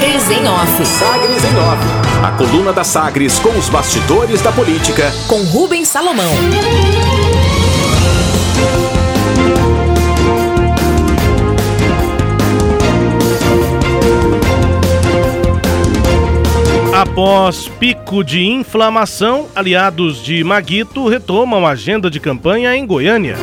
Sagres em Off. Sagres em Off. A coluna da Sagres com os bastidores da política. Com Rubens Salomão. Após pico de inflamação, aliados de Maguito retomam a agenda de campanha em Goiânia.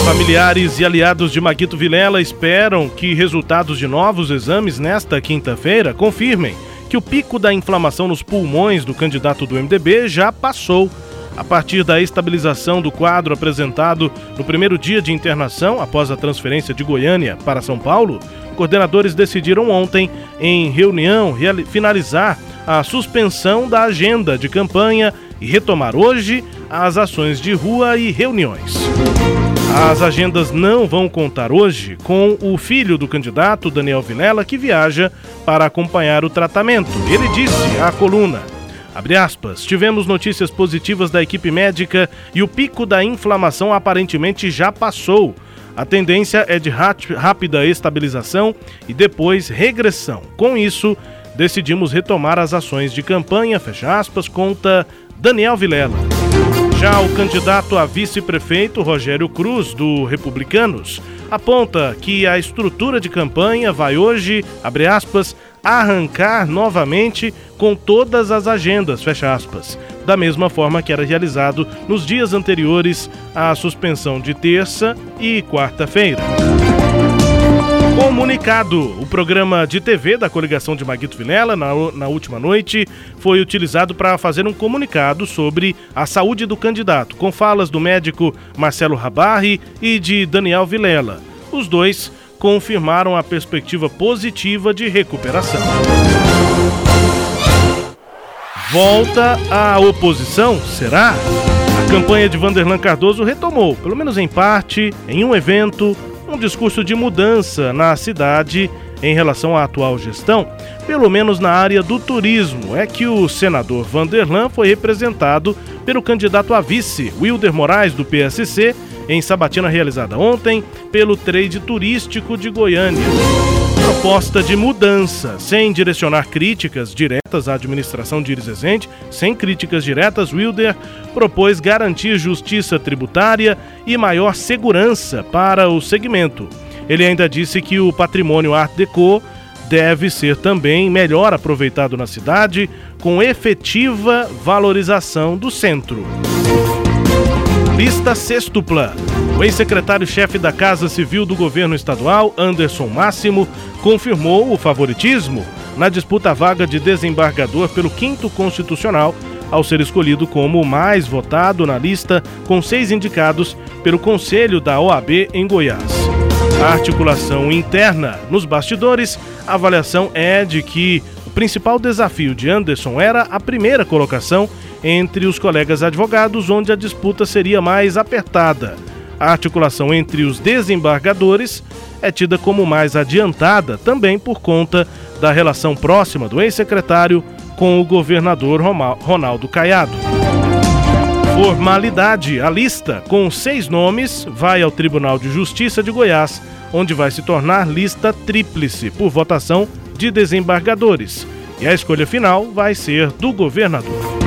Familiares e aliados de Maguito Vilela esperam que resultados de novos exames nesta quinta-feira confirmem que o pico da inflamação nos pulmões do candidato do MDB já passou. A partir da estabilização do quadro apresentado no primeiro dia de internação após a transferência de Goiânia para São Paulo, coordenadores decidiram ontem, em reunião, finalizar a suspensão da agenda de campanha e retomar hoje as ações de rua e reuniões. As agendas não vão contar hoje com o filho do candidato, Daniel Vilela, que viaja para acompanhar o tratamento. Ele disse à coluna: aspas, tivemos notícias positivas da equipe médica e o pico da inflamação aparentemente já passou. A tendência é de rápida estabilização e depois regressão. Com isso, decidimos retomar as ações de campanha, fecha aspas, conta Daniel Vilela. Já o candidato a vice-prefeito, Rogério Cruz, do Republicanos, aponta que a estrutura de campanha vai hoje, abre aspas, arrancar novamente com todas as agendas, fecha aspas, da mesma forma que era realizado nos dias anteriores à suspensão de terça e quarta-feira. Comunicado: o programa de TV da coligação de Maguito Vilela, na, na última noite, foi utilizado para fazer um comunicado sobre a saúde do candidato, com falas do médico Marcelo Rabarri e de Daniel Vilela. Os dois confirmaram a perspectiva positiva de recuperação. Volta à oposição, será? A campanha de Vanderlan Cardoso retomou, pelo menos em parte, em um evento, um discurso de mudança na cidade em relação à atual gestão, pelo menos na área do turismo, é que o senador Vanderlan foi representado pelo candidato a vice, Wilder Moraes, do PSC, em sabatina realizada ontem pelo trade turístico de Goiânia. Proposta de mudança, sem direcionar críticas diretas à administração de Iris Rezende, sem críticas diretas, Wilder propôs garantir justiça tributária e maior segurança para o segmento. Ele ainda disse que o patrimônio Art Deco deve ser também melhor aproveitado na cidade, com efetiva valorização do centro. Lista sextupla. O ex-secretário-chefe da Casa Civil do governo estadual, Anderson Máximo, confirmou o favoritismo na disputa vaga de desembargador pelo quinto constitucional, ao ser escolhido como o mais votado na lista, com seis indicados pelo Conselho da OAB em Goiás. A articulação interna nos bastidores, a avaliação é de que o principal desafio de Anderson era a primeira colocação entre os colegas advogados, onde a disputa seria mais apertada. A articulação entre os desembargadores é tida como mais adiantada também por conta da relação próxima do ex-secretário com o governador Ronaldo Caiado. Formalidade: a lista com seis nomes vai ao Tribunal de Justiça de Goiás, onde vai se tornar lista tríplice por votação de desembargadores. E a escolha final vai ser do governador.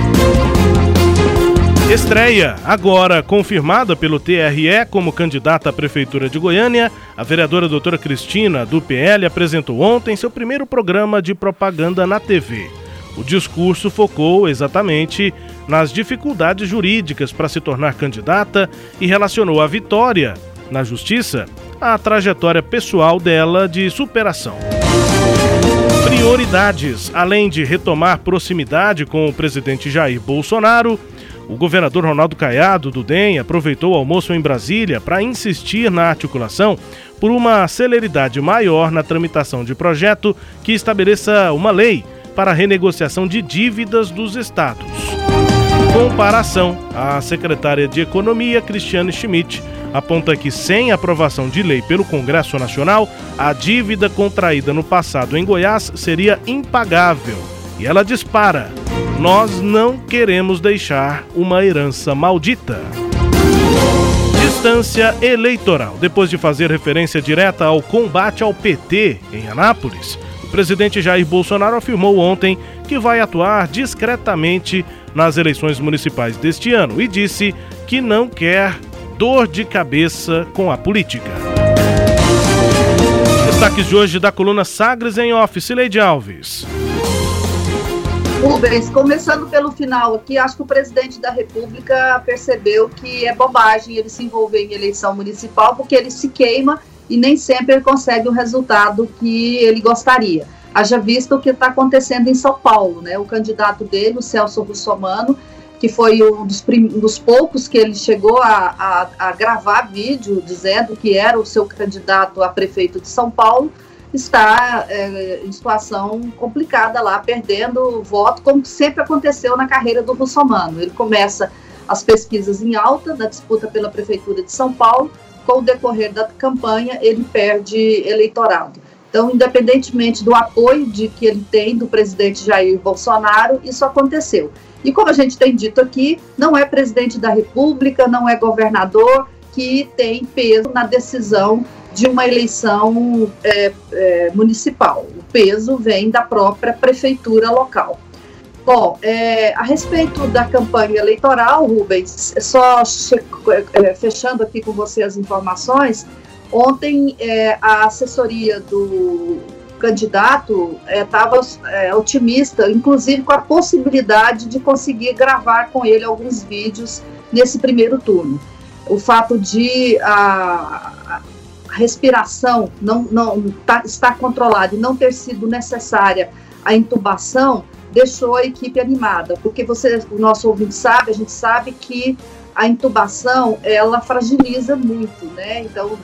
Estreia, agora confirmada pelo TRE como candidata à Prefeitura de Goiânia, a vereadora doutora Cristina, do PL, apresentou ontem seu primeiro programa de propaganda na TV. O discurso focou exatamente nas dificuldades jurídicas para se tornar candidata e relacionou a vitória na justiça à trajetória pessoal dela de superação. Prioridades: além de retomar proximidade com o presidente Jair Bolsonaro, o governador Ronaldo Caiado, do DEM, aproveitou o almoço em Brasília para insistir na articulação por uma celeridade maior na tramitação de projeto que estabeleça uma lei para a renegociação de dívidas dos estados. Comparação: a secretária de Economia, Cristiane Schmidt, aponta que sem aprovação de lei pelo Congresso Nacional, a dívida contraída no passado em Goiás seria impagável. E ela dispara nós não queremos deixar uma herança maldita. Distância eleitoral. Depois de fazer referência direta ao combate ao PT em Anápolis, O presidente Jair Bolsonaro afirmou ontem que vai atuar discretamente nas eleições municipais deste ano e disse que não quer dor de cabeça com a política. Destaques de hoje da coluna Sagres em Office, Leide Alves. Rubens, começando pelo final aqui, acho que o presidente da República percebeu que é bobagem ele se envolver em eleição municipal, porque ele se queima e nem sempre ele consegue o resultado que ele gostaria. Haja visto o que está acontecendo em São Paulo, né? O candidato dele, o Celso Russomano, que foi um dos, um dos poucos que ele chegou a, a, a gravar vídeo dizendo que era o seu candidato a prefeito de São Paulo, está é, em situação complicada lá, perdendo voto, como sempre aconteceu na carreira do Russomano. Ele começa as pesquisas em alta na disputa pela Prefeitura de São Paulo, com o decorrer da campanha, ele perde eleitorado. Então, independentemente do apoio de que ele tem do presidente Jair Bolsonaro, isso aconteceu. E como a gente tem dito aqui, não é presidente da República, não é governador que tem peso na decisão de uma eleição é, é, municipal. O peso vem da própria prefeitura local. Bom, é, a respeito da campanha eleitoral, Rubens, só é, fechando aqui com você as informações, ontem é, a assessoria do candidato estava é, é, otimista, inclusive com a possibilidade de conseguir gravar com ele alguns vídeos nesse primeiro turno. O fato de a, respiração não, não tá, estar controlada e não ter sido necessária a intubação deixou a equipe animada, porque você, o nosso ouvinte sabe, a gente sabe que a intubação ela fragiliza muito, né? Então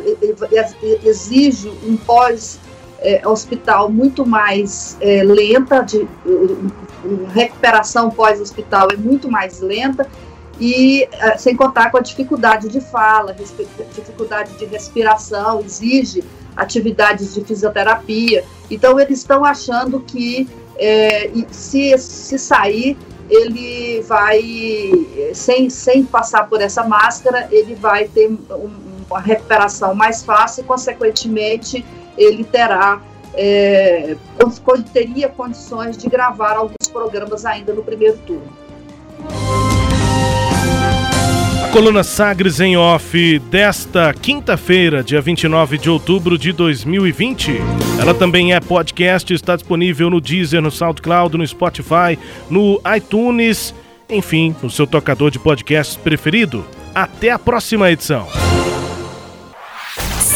exige um pós é, hospital muito mais é, lenta, de recuperação pós hospital é muito mais lenta e é, sem contar com a dificuldade de fala, dificuldade de respiração, exige atividades de fisioterapia. Então, eles estão achando que é, se, se sair, ele vai, sem, sem passar por essa máscara, ele vai ter um, uma recuperação mais fácil e, consequentemente, ele terá é, teria condições de gravar alguns programas ainda no primeiro turno coluna Sagres em Off desta quinta-feira, dia 29 de outubro de 2020. Ela também é podcast, está disponível no Deezer, no SoundCloud, no Spotify, no iTunes, enfim, no seu tocador de podcasts preferido. Até a próxima edição.